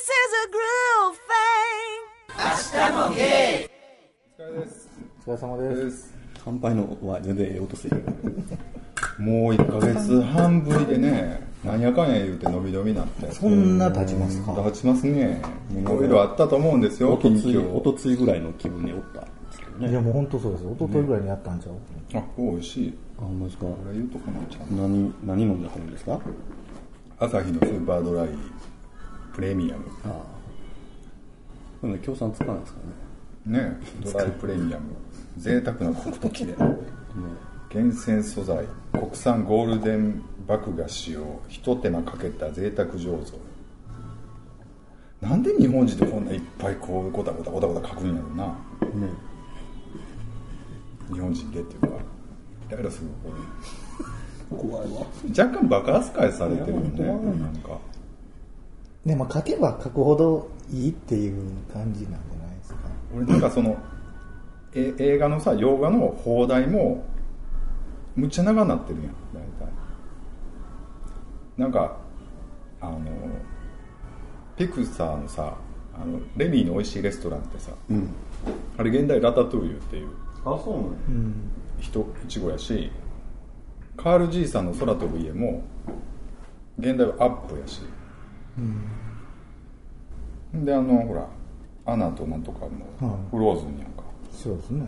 お疲れです。お疲れ様です。乾杯のは全然ええ音してる。もう1ヶ月半ぶりでねなんやかんや言うて伸び伸びなってそんな経ちますか？立ちますね。いろいろあったと思うんですよおとつい近況おとついぐらいの気分でおったいやもう本当そうです。一昨日ぐらいにやったんちゃう、あこう美味しいあほんまですかこれ言うとこなちゃん何何飲んではるんですか朝日のスーパードライプレミアム。ああ。これね協賛つかないですかね。ねドライプレミアム。贅沢なコクときれい厳選素材。国産ゴールデン麦芽使用ひと手間かけた贅沢醸造。なんで日本人ってこんないっぱいこうゴタゴタゴタゴタ書くんやろうな。ね日本人でっていうか。イライラするこ怖い。わ。れ若干バカ扱いされてるよね。なんかでも書けば書くほどいいっていう感じなんじゃないですか。俺なんかそのえ映画のさ洋画の放題もむっちゃ長なってるやん大体。なんかあのピクサーのさあのレミーの美味しいレストランってさ、あれ現代ラタトゥイユっていうあそうなの人いちごやしカール爺さんの空飛ぶ家も現代はアップやし、であのほらアナとなんとかもはい。フローズンやんか、そうですね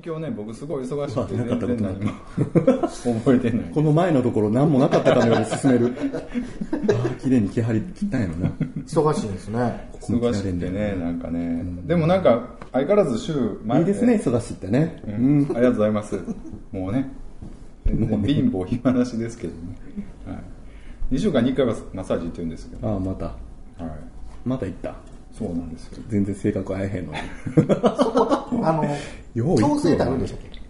近況ね僕すごい忙しくて全然何も覚えてない。この前のところ何もなかったかのように進める。ああ綺麗に気張り切ったんやろな。忙しいですね。ここも忙しくてねなんかね、でもなんか相変わらず週前いいですね忙しいってね。ううん。ん、ありがとうございます。もうね。全然貧乏暇なしですけどね、はい、2週間に1回はマッサージ行ってるんですけど、ああまた。はい、また行ったそうなんですよ。全然性格会えへんのに。あの よう強制ってあるんでしたっけ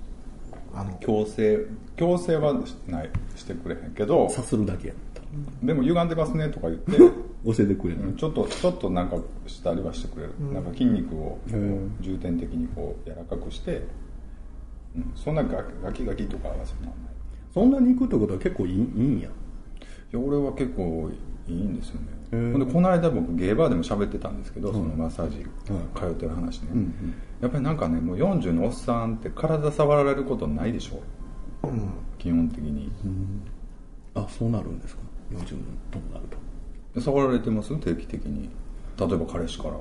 あの強制強制はしないしてくれへんけどさするだけやった。でも歪んでますねとか言って 教えてくれる、うんちょっとちょっとなんかしたりはしてくれる、なんか筋肉をこううん重点的にこう柔らかくして、うん、そんなガガキガキとかはそんなんない。そんなに行くってことは結構いいいいんや。いや俺は結構いいんですよねほんでこの間僕ゲーバーでも喋ってたんですけど、そのマッサージ通ってる話ね、んうん。やっぱりなんかねもう40のおっさんって体触られることないでしょ、基本的に、あそうなるんですか？40分ともなると。触られてます？定期的に。例えば彼氏から？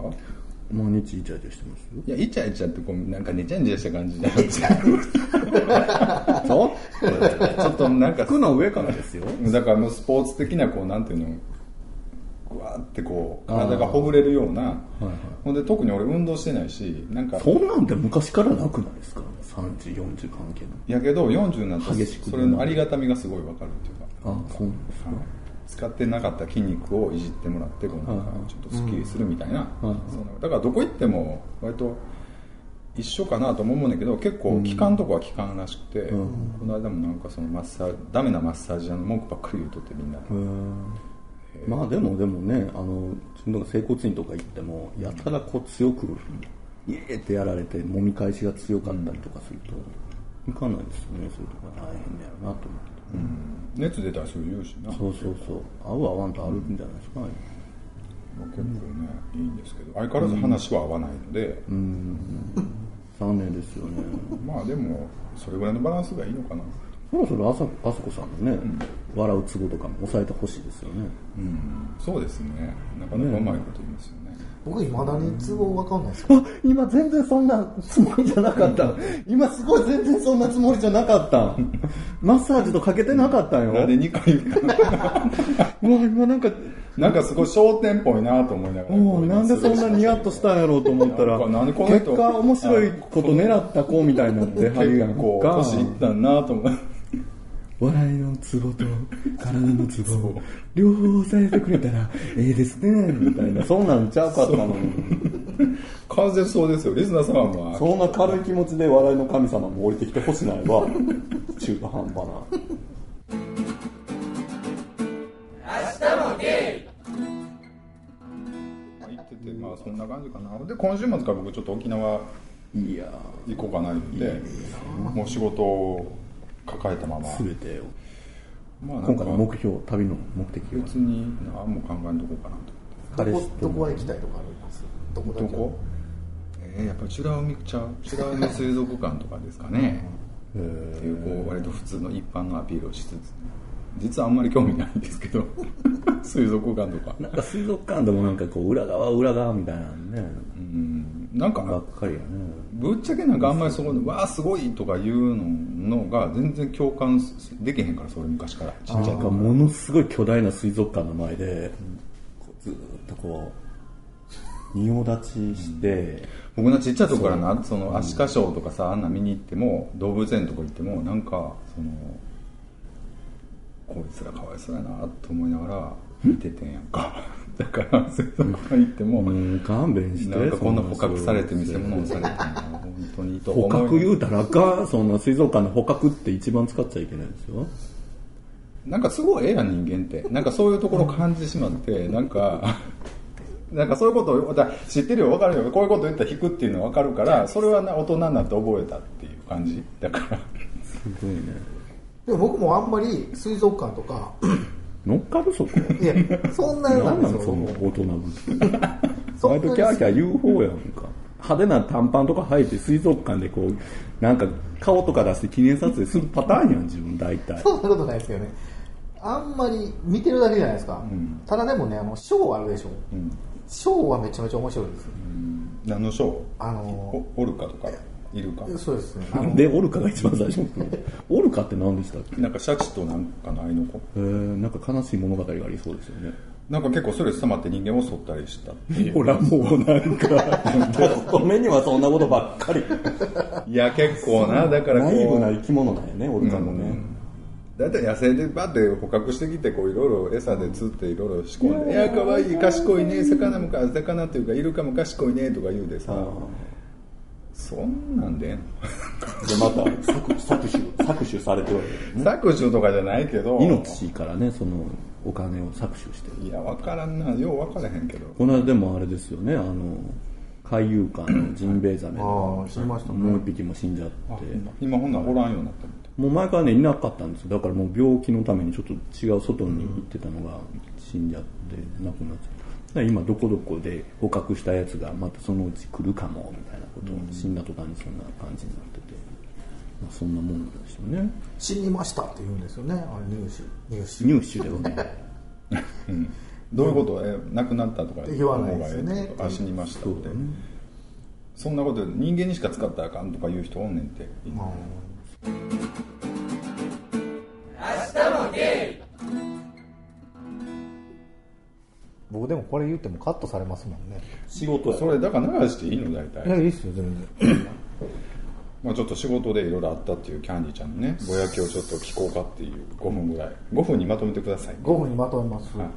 毎日イチャイチャしてます？いやイチャイチャってこうなんかねちゃんちゃした感じじゃなくて。そう？ちょっとなんか服の上からですよ。だからもうスポーツ的なこうなんていうの？ぐわーってこう体がほぐれるような、はいほんで特に俺運動してないしなんか。そんなんて昔からなくないですか？3時40関係の。やけど40になったらそれのありがたみがすごいわかるっていうか。あそうなんですか。はい。使ってなかった筋肉をいじってもらってこうなんかちょっとスッキリするみたいな、はいそのだからどこ行っても割と一緒かなと思うんだけど結構効かんとこは効かんらしくて、この間もなんかそのマッサージダメなマッサージ屋の文句ばっかり言うとってみんな、まあでもでもねあの自分の整骨院とか行ってもやたらこう強くイエーってやられて揉み返しが強かったりとかすると、いかないですよね。そういうとこ大変だよなと思って、熱出たらそう言うしな。そうそうそう。合う合わんとあるんじゃないですか、結構ねいいんですけど。相変わらず話は合わないので、残念ですよね。まあでもそれぐらいのバランスがいいのかなそろそろあさあそこさんのね、笑うツボとかも抑えてほしいですよね。うん。そうですね。なかなかうまいこと言いますよね。僕いまだにツボわかんないですよ。あ今全然そんなつもりじゃなかった。今すごい全然そんなつもりじゃなかった。マッサージとかけてなかったよ。なんで2回言う わ今なんかなんかすごい焦点っぽいなと思いながら。もうなんでそんなニヤッとしたんやろうと思ったら。結果面白いこと狙った子みたいになってはるやん 結構か年いったんなと思う笑いのツボと体のツボ。両方抑えてくれたら ええですねみたいな。そんなんちゃうかったのに完全そうですよ。リスナー様は。そんな軽い気持ちで笑いの神様も降りてきてほしないわ。中途半端な。行っててまあそんな感じかな。で今週末から僕ちょっと沖縄いや行こうかな言ってもう仕事抱えたまま。全てを。まあ今回の目標旅の目的は？別に何も考えんとこうかなと彼氏どことどこは行きたいとかありますどこだけ？どこ？えー、やっぱり美ら海ちゃう美ら海水族館とかですかね。っていうこう割と普通の一般のアピールをしつつ。実はあんまり興味ないんですけど。水族館とか。なんか水族館でもなんかこう裏側裏側みたいなのねうんなんかばっかりやね。ぶっちゃけなんかあんまりそこで「わあすごい!」とか言うののが全然共感できへんからそれ昔から。ちっちゃいかものすごい巨大な水族館の前で、こうずーっとこう仁王立ちして、僕のちっちゃい時からなそのアシカショーとかさあんな見に行っても動物園とか行ってもなんかそのこいつらかわいそうやなと思いながら見ててんやんかだから水族館行っても、もう勘弁してなんかこんな捕そ獲されて見せ物をされて本当にと捕獲言うたらあかんそんな水族館の捕獲って一番使っちゃいけないですよなんかすごいええやん人間ってなんかそういうところ感じてしまってなんか なんかそういうことをだ知ってるよ分かるよ。こういうこと言ったら引くっていうの分かるからそれはな大人になって覚えたっていう感じだから。すごいね。でも僕もあんまり水族館とか乗っかるそこ。いやそんなようなんなのその。大人ぶってそんなに。割とキャーキャー言う方やんか。派手な短パンとか履いて水族館でこうなんか顔とか出して記念撮影するパターンやん自分大体。そんなことないですよね。あんまり見てるだけじゃないですか、ん。ただでもねあのショーあるでしょ、ん。ショーはめちゃめちゃ面白いですよ。何のショー？あのおオルカとかいるかそうですね。でオルカが一番最初に来る。オルカって何でしたっけ？なんかシャチとなんかの愛の子。えー、なんか悲しい物語がありそうですよね。なんか結構ストレス溜まって人間を襲ったりしたっていう。ほらもうなんか。乙女にはそんなことばっかり。いや結構な。だからこナイブなう生き物なんやねオルカもね、だいたい野生でバッて捕獲してきてこういろいろ餌で釣っていろいろ仕込んで「いやかわいい賢いね魚もか魚っていうかイルカも賢いね」とか言うでさそんなんでええの？でまた搾搾取搾取されてるわけね。搾取とかじゃないけど。命からねそのお金を搾取してる。いや分からんな。よう分からへんけど。この間でもあれですよね。あの海遊館のジンベエザメあのあ知りましたね。もう一匹も死んじゃって。あ今ほんなんおらんようになったみたい。もう前からねいなかったんですよ。だからもう病気のためにちょっと違う外に行ってたのが死んじゃって亡くなっちゃった今どこどこで捕獲したやつがまたそのうち来るかもみたいなことを死ん。だ途端にそんな感じになってて、まあ、そんなもんなんでしょうね。死にましたって言うんですよねあれ入手。入手。入手ではね。な、うん、どういうこと？え亡くなったとか言わないですよね。方がええとかあ死にましたって。ね。そんなこと人間にしか使ったらあかんとか言う人おんねんって僕でもこれ言ってもカットされますもんね。仕事や。それだから流していいの大体いやいいっすよ全然。まあ、ちょっと仕事でいろいろあったっていうキャンディちゃんのねぼやきをちょっと聞こうかっていう5分ぐらい。5分にまとめてください、5分にまとめます、はい。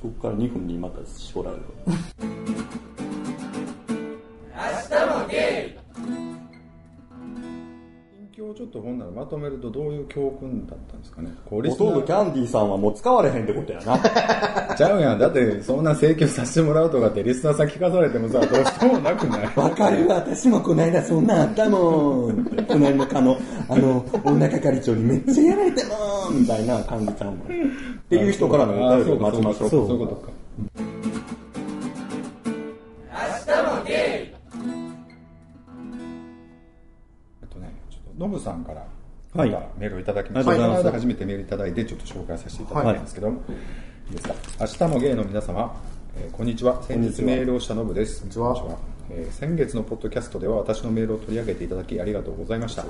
そこから2分にまた絞られるをちょっとほんならまとめるとどういう教訓だったんですかね。ほとんどキャンディーさんはもう使われへんってことやな。ちゃうやんだってそんな請求させてもらうとかってリスナーさん聞かされてもさどうしてもなくない？わかる私もこの間そんなんあったもん。隣の課のあの女係長にめっちゃやられてもんみたいな感じちゃうもん。っていう人からのお便りを待ちましょう。そういうことか。えっノブさんからはい。メールをいただきました、ありがとうございます。この間初めてメールいただいてちょっと紹介させていただいたんですけども、い、いですか明日もゲイの皆様、えーこんにちは。先日メールをしたノブです。こんにちは。えー先月のポッドキャストでは私のメールを取り上げていただきありがとうございました。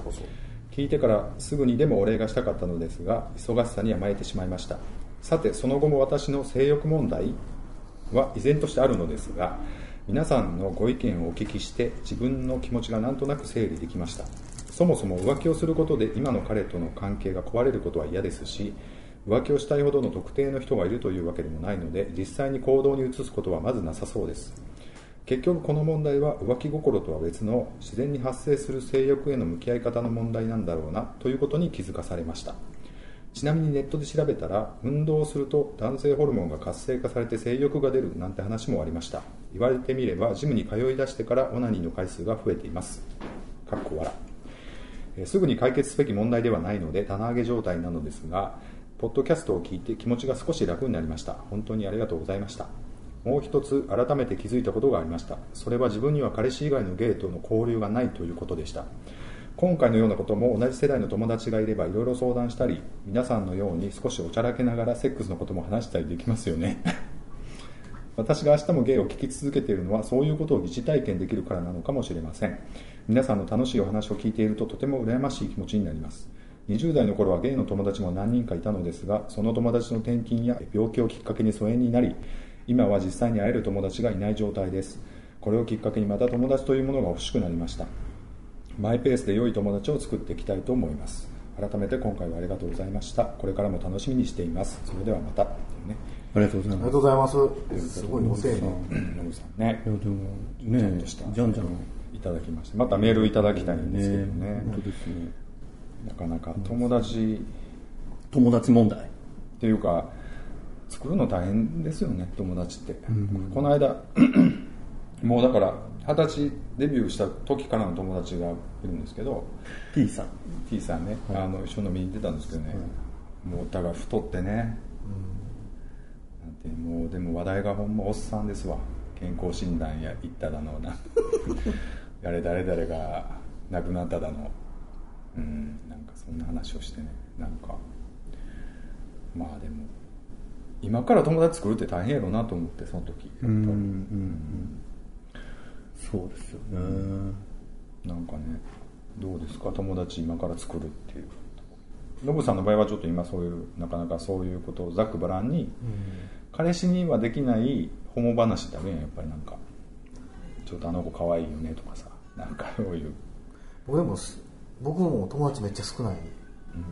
聞いてからすぐにでもお礼がしたかったのですが忙しさに甘えてしまいました。さてその後も私の性欲問題は依然としてあるのですが皆さんのご意見をお聞きして自分の気持ちがなんとなく整理できましたそもそも浮気をすることで今の彼との関係が壊れることは嫌ですし浮気をしたいほどの特定の人がいるというわけでもないので実際に行動に移すことはまずなさそうです。結局この問題は浮気心とは別の自然に発生する性欲への向き合い方の問題なんだろうなということに気づかされました。ちなみにネットで調べたら運動をすると男性ホルモンが活性化されて性欲が出るなんて話もありました。言われてみればジムに通い出してからオナニーの回数が増えています。かっこ笑。すぐに解決すべき問題ではないので棚上げ状態なのですがポッドキャストを聞いて気持ちが少し楽になりました。本当にありがとうございました。もう一つ改めて気づいたことがありました。それは自分には彼氏以外のゲイとの交流がないということでした。今回のようなことも同じ世代の友達がいればいろいろ相談したり皆さんのように少しおちゃらけながらセックスのことも話したりできますよね。私が明日もゲイを聞き続けているのはそういうことを疑似体験できるからなのかもしれません。皆さんの楽しいお話を聞いているととても羨ましい気持ちになります。20代の頃はゲイの友達も何人かいたのですがその友達の転勤や病気をきっかけに疎遠になり今は実際に会える友達がいない状態です。これをきっかけにまた友達というものが欲しくなりました。マイペースで良い友達を作っていきたいと思います。改めて今回はありがとうございました。これからも楽しみにしています。それではまた。ね。ありがとうございます。ありがとうございます。す。ごいご丁寧。ノブさんね。いやでもねちゃんとした。じゃんじゃんいただきましてまたメールいただきたいんですけどね。本当ですね。なかなか友達友達問題。っていうか作るの大変ですよね友達って、この間 もうだから二十歳デビューした時からの友達がいるんですけど T さん。T さんね、あの一緒に飲みに行ってたんですけどね、もうお互い太ってね、なんてもうでも話題がほんまおっさんですわ。健康診断や行っただのな誰誰々が亡くなっただの。うんなんかそんな話をしてね。なんかまあでも今から友達作るって大変やろうなと思ってその時。やっぱり、うんうんうん。そうですよね。なんかねどうですか？友達今から作るっていう。ノブさんの場合はちょっと今そういうなかなかそういうことをざっくばらんに、彼氏にはできないホモ話だね。やっぱりなんかちょっとあの子可愛いよねとかさなんかそういう。僕でもす、僕も友達めっちゃ少ない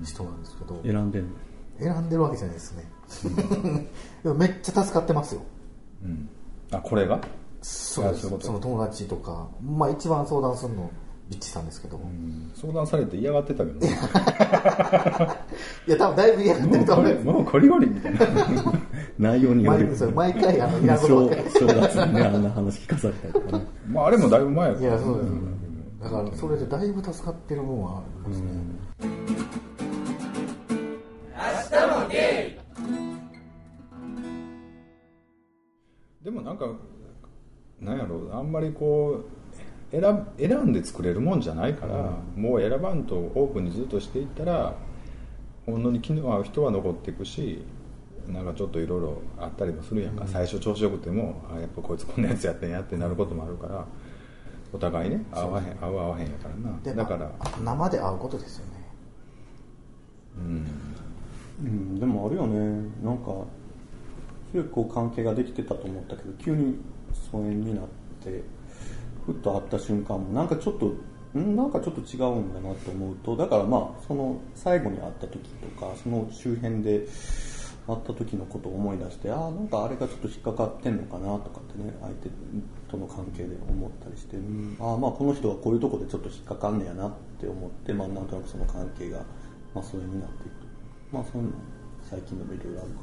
人なんですけど、選んでんの？選んでるわけじゃないですね。でもめっちゃ助かってますよ。うん。あこれが？そうです。その友達とか、まあ一番相談するの、ビッチさんですけど、うん。相談されて嫌がってたけどね。いや、多分だいぶ嫌がってると思います。もうこりごりみたいな。内容による。毎回、あの、いらんことばっかり正正月にねあんな話聞かされたりとかね。まああれもだいぶ前やからいや、そうです。だから、それでだいぶ助かってる部分はありますね。でもなんかなんやろうあんまりこう選選んで作れるもんじゃないから、もう選ばんとオープンにずっとしていったらほんのに気の合う人は残っていくしなんかちょっといろいろあったりもするやんか、最初調子よくてもあやっぱこいつこんなやつやってんやってなることもあるからお互いね合わへん合う合わへんやからな。でだからあ生で会うことですよね。うん、でもあるよね。なんか強くこう関係ができてたと思ったけど急に疎遠になってふっと会った瞬間もなんかちょっとんなんかちょっと違うんだなと思うとだからまあその最後に会った時とかその周辺で会った時のことを思い出してああなんかあれがちょっと引っかかってんのかなとかってね相手との関係で思ったりして、うんああまあこの人はこういうとこでちょっと引っかかんねやなって思って、まあ、なんとなくその関係が、まあ、疎遠になっていくまあそういうの最近でもいろいろあるかも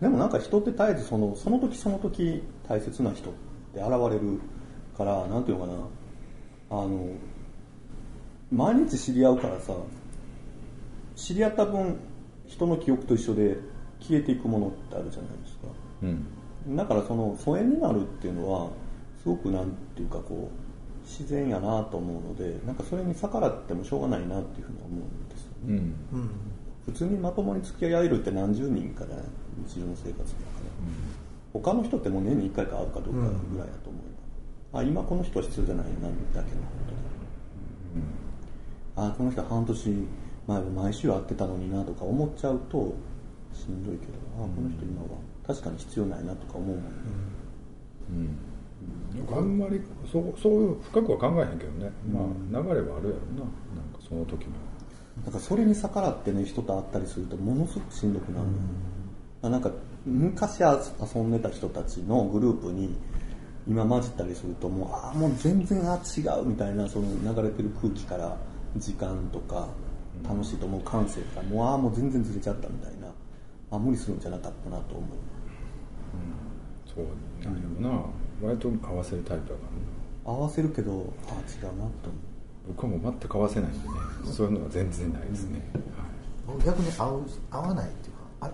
でもなんか人って絶えずそのその時その時大切な人って現れるからなんていうのかな。あの毎日知り合うからさ知り合った分人の記憶と一緒で消えていくものってあるじゃないですか。うん。だからその疎遠になるっていうのはすごくなんていうかこう自然やなと思うのでなんかそれに逆らってもしょうがないなっていうふうに思うんですようんうん。普通にまともに付き合えるって何十人かじゃない？日常の生活の中で、他の人ってもう年に1回か会うかどうかぐらいだと思う、あ今この人は必要じゃないなだけのことで、あこの人は半年前は毎週会ってたのになとか思っちゃうとしんどいけどあこの人今は確かに必要ないなとか思うもんね、なんかあんまりそうそういう深くは考えへんけどね、まあ流れはあるやろな。なんかその時の。だからそれに逆らってね人と会ったりするとものすごくしんどくなる、あなんか昔遊んでた人たちのグループに今混じったりするともうああもう全然あ違うみたいなその流れてる空気から時間とか楽しいと思う感性とかもうああもう全然ずれちゃったみたいなあ無理するんじゃなかったなと思う。そうなんやろな割と合わせるタイプだからな合わせるけどああ違うなと思僕はもう全く合わせないんでね。そういうのは全然ないですね、僕逆に合う合わないっていうか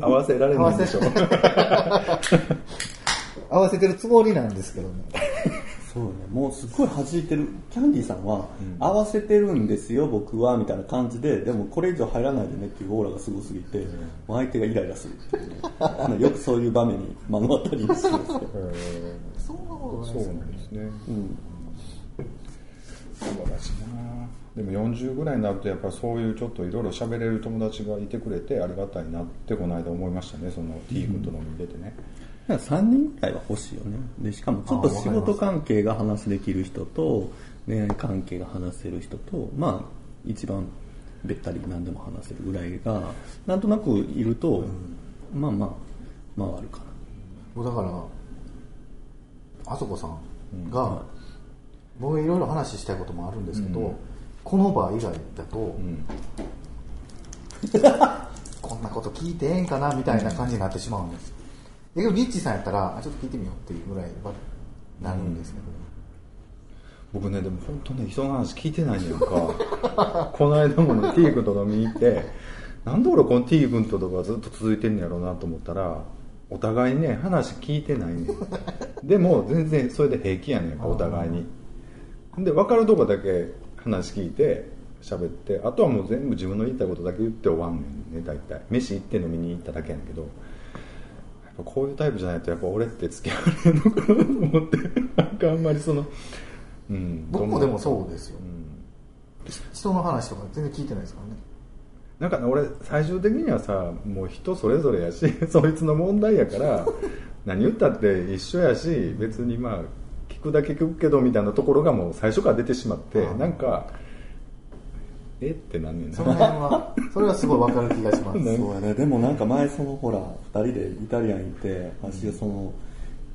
あ合わせられないんでしょ合わせてるつもりなんですけどねそうね、もうすっごい弾いてる。キャンディーさんは、合わせてるんですよ、僕は、みたいな感じで、でもこれ以上入らないでねっていうオーラがすごすぎて、もう相手がイライラするっていうね。あのよくそういう場面に 目の当たりにしますけど。そうなんですねうん。友達なでも40ぐらいになるとやっぱりそういうちょっといろいろ喋れる友達がいてくれてありがたいなってこの間思いましたねその T 君と飲みに出てね、3人ぐらいは欲しいよね。で、しかもちょっと仕事関係が話できる人と、恋愛関係が話せる人と、まあ、一番べったり何でも話せるぐらいが、なんとなくいると、まあまあ、回るかな。もうだからあそこさんが、僕いろいろ話したいこともあるんですけど、この場以外だと、こんなこと聞いてええんかなみたいな感じになってしまうんです。だけどリッチーさんやったらあちょっと聞いてみようっていうぐらいはなるんですけど、僕ねでも本当ね人の話聞いてないんやんか。この間もね T 君と飲みに行ってなんで俺この T 君ととかずっと続いてんのやろうなと思ったらお互いね話聞いてないねん。でも全然それで平気やねんかお互いに。で分かるとこだけ話聞いて喋ってあとはもう全部自分の言いたいことだけ言って終わんねんね大体。飯行って飲みに行っただけやねんけど。やっぱこういうタイプじゃないとやっぱ俺って付き合われるのかなと思って。なんかあんまりそのうん僕もでもそうですよ、うん。人の話とか全然聞いてないですからね。なんかね俺最終的にはさもう人それぞれやし そいつの問題やから何言ったって一緒やし別にまあ聞くだけ聞くけどみたいなところがもう最初から出てしまってなんかえってなんねんな。その辺はそれはすごい分かる気がします。ね。そうやね。でもなんか前そのほら、二人でイタリアン行って、私がその、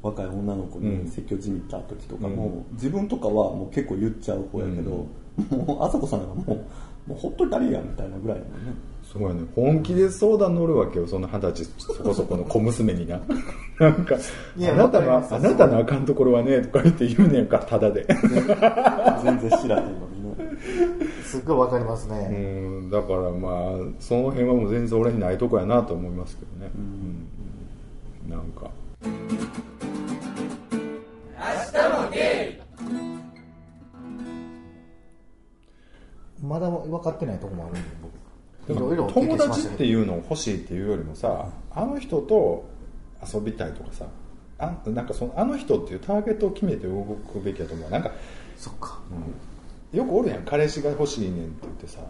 若い女の子うん。に説教じみった時とかも、自分とかはもう結構言っちゃう方やけど、もう、あさこさんがもう、もうほっといたらいいやんみたいなぐらいだもんね。すごいね。本気で相談乗るわけよその二十歳そこそこの小娘にな。なんかいやあなたのわかります。あなたのあかんところはねとか言って言うねんかただで。全然知らへんのにね。すっごい分かりますうね、んだからまあその辺はもう全然俺にないとこやなと思いますけどね、うん。なんかまだ分かってないところもあるんで僕。友達っていうのを欲しいっていうよりもさあの人と遊びたいとかさあなんかそのあの人っていうターゲットを決めて動くべきだと思う。なんかどそっか。よくおるやん。彼氏が欲しいねんって言ってさ。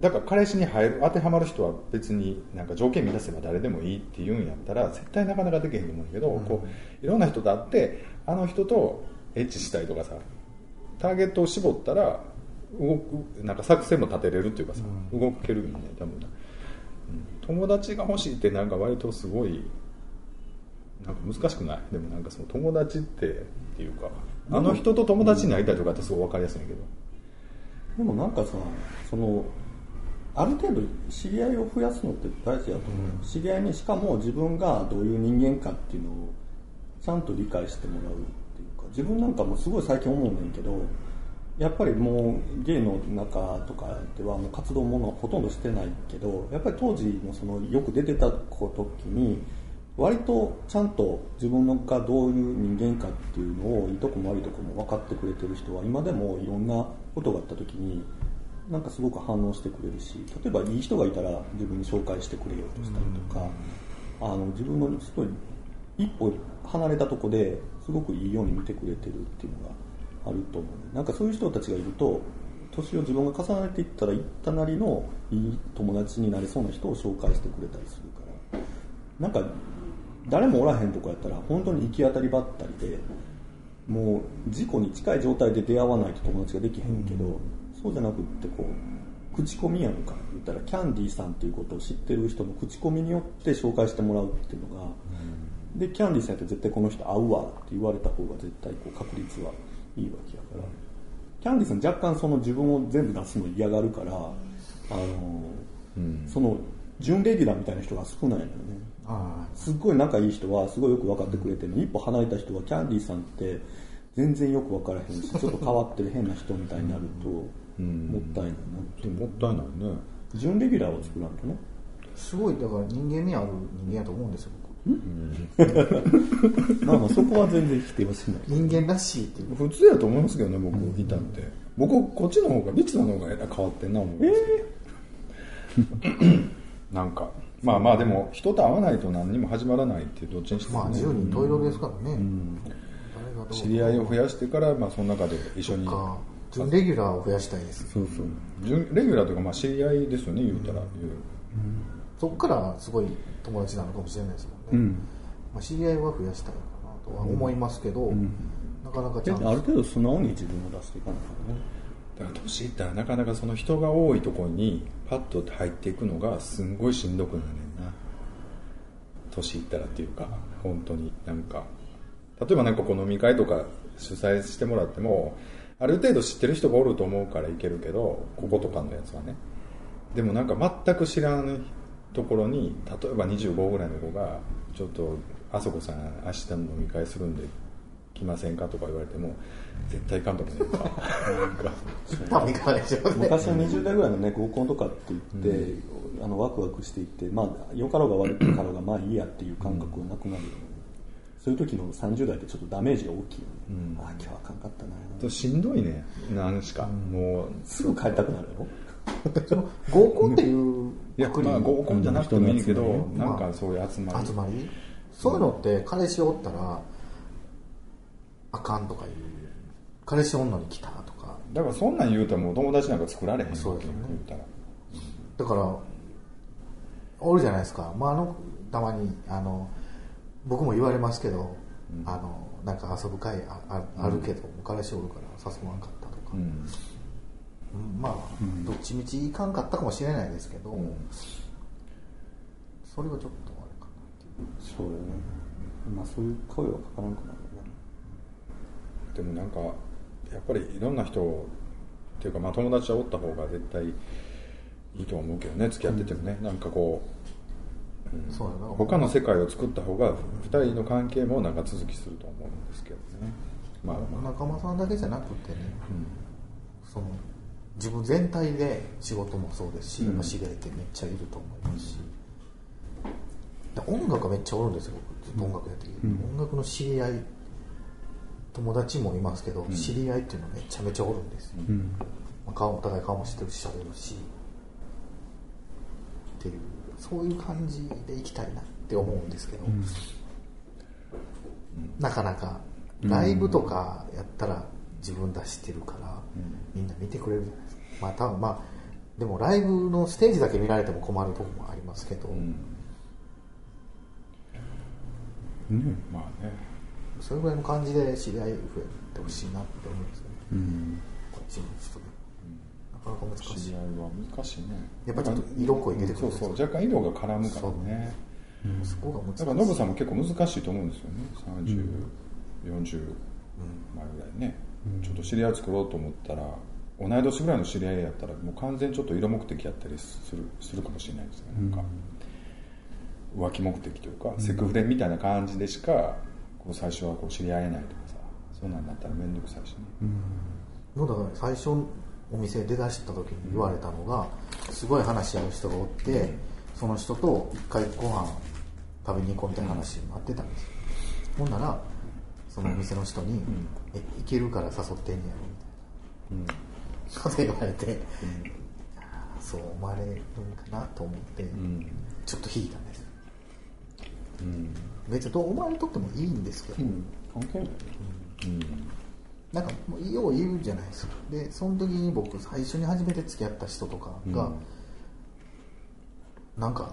だから彼氏に入る当てはまる人は別になんか条件満たせば誰でもいいって言うんやったら絶対なかなかできへんと思うんだけど、こういろんな人と会ってあの人とエッチしたいとかさターゲットを絞ったら動くなんか作戦も立てれるっていうかさ、動けるよね多分友達が欲しいってなんか割とすごいなんか難しくない？でもなんかその友達ってっていうかあの人と友達になりたいとかってすごい分かりやすいんやけど、でもなんかさ、その、ある程度知り合いを増やすのって大事だと思う。知り合いにしかも自分がどういう人間かっていうのをちゃんと理解してもらうっていうか、自分なんかもすごい最近思うねんけど、やっぱりもうゲイの中とかではもう活動ものほとんどしてないけど、やっぱり当時のそのよく出てた時に、割とちゃんと自分がどういう人間かっていうのをいいとこも悪いとこも分かってくれてる人は今でもいろんなことがあった時になんかすごく反応してくれるし例えばいい人がいたら自分に紹介してくれようとしたりとか、あの自分のすごい一歩離れたとこですごくいいように見てくれてるっていうのがあると思うなんかそういう人たちがいると年を自分が重ねていったらいったなりのいい友達になれそうな人を紹介してくれたりするから。なんか誰もおらへんとこやったら本当に行き当たりばったりでもう事故に近い状態で出会わないと友達ができへんけど、そうじゃなくってこう口コミやんか言ったらキャンディーさんっていうことを知ってる人の口コミによって紹介してもらうっていうのが、でキャンディーさんやって絶対この人会うわって言われた方が絶対こう確率はいいわけやから、キャンディーさん若干その自分を全部出すの嫌がるからあの、その準レギュラーみたいな人が少ないのよね。あすっごい仲いい人はすごいよく分かってくれてるの。に一歩離れた人はキャンディーさんって全然よく分からへんし ちょっと変わってる変な人みたいになると、ん。もったいないなって。もったいないね。準レギュラーを作らんとね。すごいだから人間味ある人間やと思うんですよまあまあそこは全然否定はしない僕人間らしいっていう。普通やと思いますけどね僕いたんで僕こっちの方がビツの方が変わってんな思うんですけど、なんかまあまあでも人と会わないと何にも始まらないってどっちにしてまあもね10人十色ですからね、う知り合いを増やしてから、まあ、その中で一緒に。か。準レギュラーを増やしたいです。そうそう。準レギュラーというか、まあ、知り合いですよね言うたら、そこからすごい友達なのかもしれないですもんね、うん。まあ、知り合いは増やしたいかなとは思いますけど、なかなかちゃんとである程度素直に自分を出していかないとねだから年いったらなかなかその人が多いところにパッと入っていくのがすんごいしんどくなるねんな。年いったらっていうか本当になんか例えばなんかこう飲み会とか主催してもらってもある程度知ってる人がおると思うからいけるけどこことかのやつはね。でもなんか全く知らんところに例えば25ぐらいの子が「ちょっとあそこさん明日の飲み会するんで来ませんか?」とか言われても絶対行かんと思う多分いかないでしょうね昔は20代ぐらいのね合コンとかって言って、あのワクワクしていってまあ良かろうが悪かろうがまあいいやっていう感覚がなくなるよね、そういう時の30代ってちょっとダメージが大きいよね、ああ今日はあかんかったな。としんどいね。なんしか、もうすぐ帰りたくなるやろ？その合コンっていういやくくり。まあ合コンじゃなくてもいいけど、うんなんかそういう集まり、集まり。そういうのって彼氏おったらあかんとかいう。彼氏おんのに来たとか。だからそんなん言うたらもう友達なんか作られへんですよね。言うたら。だからおるじゃないですか、まあ、あのたまにあの僕も言われますけど、あのなんか遊ぶ会あああるけど、彼氏おるから誘わんかったとか、うんうんまあ、どっちみちいかんかったかもしれないですけど、それはちょっとあれかなっていう。そうよね。まあそういう声はかからんくなでもなんかやっぱりいろんな人っていうかまあ友達はおった方が絶対いいとは思うけどね付き合っててもね、なんかこうそうやな。他の世界を作った方が2人の関係も長続きすると思うんですけどね。まあまあ。仲間さんだけじゃなくてね、その自分全体で仕事もそうですし、うん。まあ知り合いってめっちゃいると思いますし、で音楽がめっちゃおるんですよ僕ずっと音楽やってる、音楽の知り合い友達もいますけど、知り合いっていうのはめちゃめちゃおるんですよ、まあ、顔お互い顔も知ってるし喋るしっていうそういう感じでいきたいなって思うんですけど、なかなかライブとかやったら自分出してるから、みんな見てくれるじゃないまあ多分まあでもライブのステージだけ見られても困るところもありますけど、まあね。それぐらいの感じで知り合い増えてほしいなって思うんですよね、こっちの人で、なかなか難しい。知り合いは難しいね。やっぱちょっと色濃い出てくるそうそう。若干色が絡むからね。そこが難しい。だからノブさんも結構難しいと思うんですよね。3040、40前ぐらいね、ちょっと知り合い作ろうと思ったら同い年ぐらいの知り合いやったらもう完全にちょっと色目的やったりするするかもしれないですね。なんか、浮気目的というか、セクフレみたいな感じでしかこう最初はこう知り合えないとかさそんなんなったら面倒くさいしね、のだから最初お店出だした時に言われたのがすごい話し合う人がおってその人と一回ご飯食べに行こうみたいな話になってたんですよ、ほんならそのお店の人に「え行けるから誘ってんねやろ」みたいなこと言われて、あーそう思われるんかなと思って、ちょっと引いたんです、別にどう思われとってもいいんですけど、関係ない。ねなんかもうよう言うじゃないですか。でその時に僕最初に初めて付き合った人とかが、なんか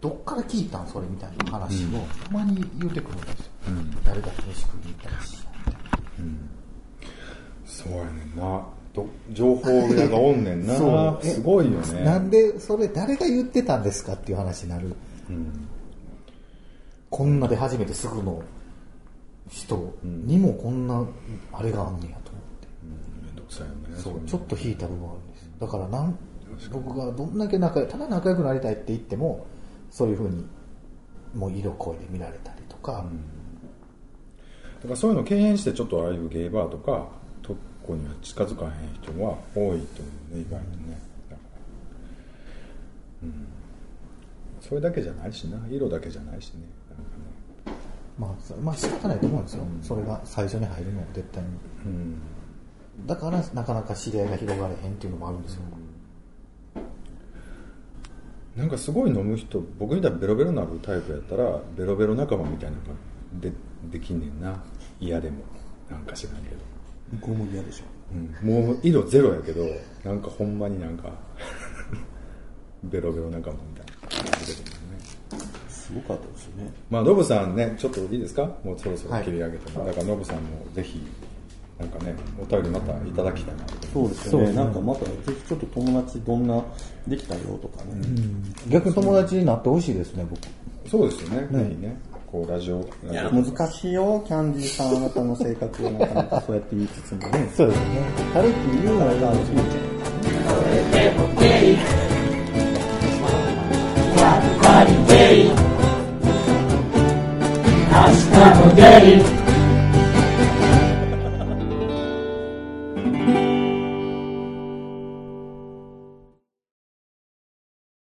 どっから聞いたんそれみたいな話をたまに言うてくるんですよ、誰かと飯食いに行ったらしいそうやねんな。ど情報屋がおんねんな。すごいよね。なんでそれ誰が言ってたんですかっていう話になる、こんなで初めてすぐの人にもこんなあれがあんねやと思って、めんどくさいよね。そうちょっと引いた部分あるんです。よだからなん僕がどんだけ仲良ただ仲良くなりたいって言ってもそういうふうにもう色恋で見られたりとか、からそういうのを敬遠してちょっとああいうゲイバーとかとこには近づかへん人は多いと思うね意外とね。だからうん。それだけじゃないしな色だけじゃないしね。なんかねまあそまあ仕方ないと思うんですよ、それが最初に入るのは絶対に。うん。だからなかなか知り合いが広がれへんっていうのもあるんですよ、なんかすごい飲む人僕みたいにベロベロなるタイプやったらベロベロ仲間みたいなのがでできんねんな。嫌でも。なんか知らんけど向こうも嫌でしょうん。もう色ゼロやけどなんかほんまになんか ベロベロ仲間みたいな。感じでねすごかったですよね。まあノブさんねちょっといいですか？もうそろそろはい。切り上げても、だからノブさんもぜひなんかねお便りまたいただきたいなと。そうですよね。なんかまたぜひちょっと友達どんなできたよとかね、逆に友達になってほしいですね僕。そうですよね。ぜひねこうラジオ難しいよキャンディーさんあなたの性格をなかなかそうやって言いつつもね。そうですね。軽く言うならがいいんじゃないかな明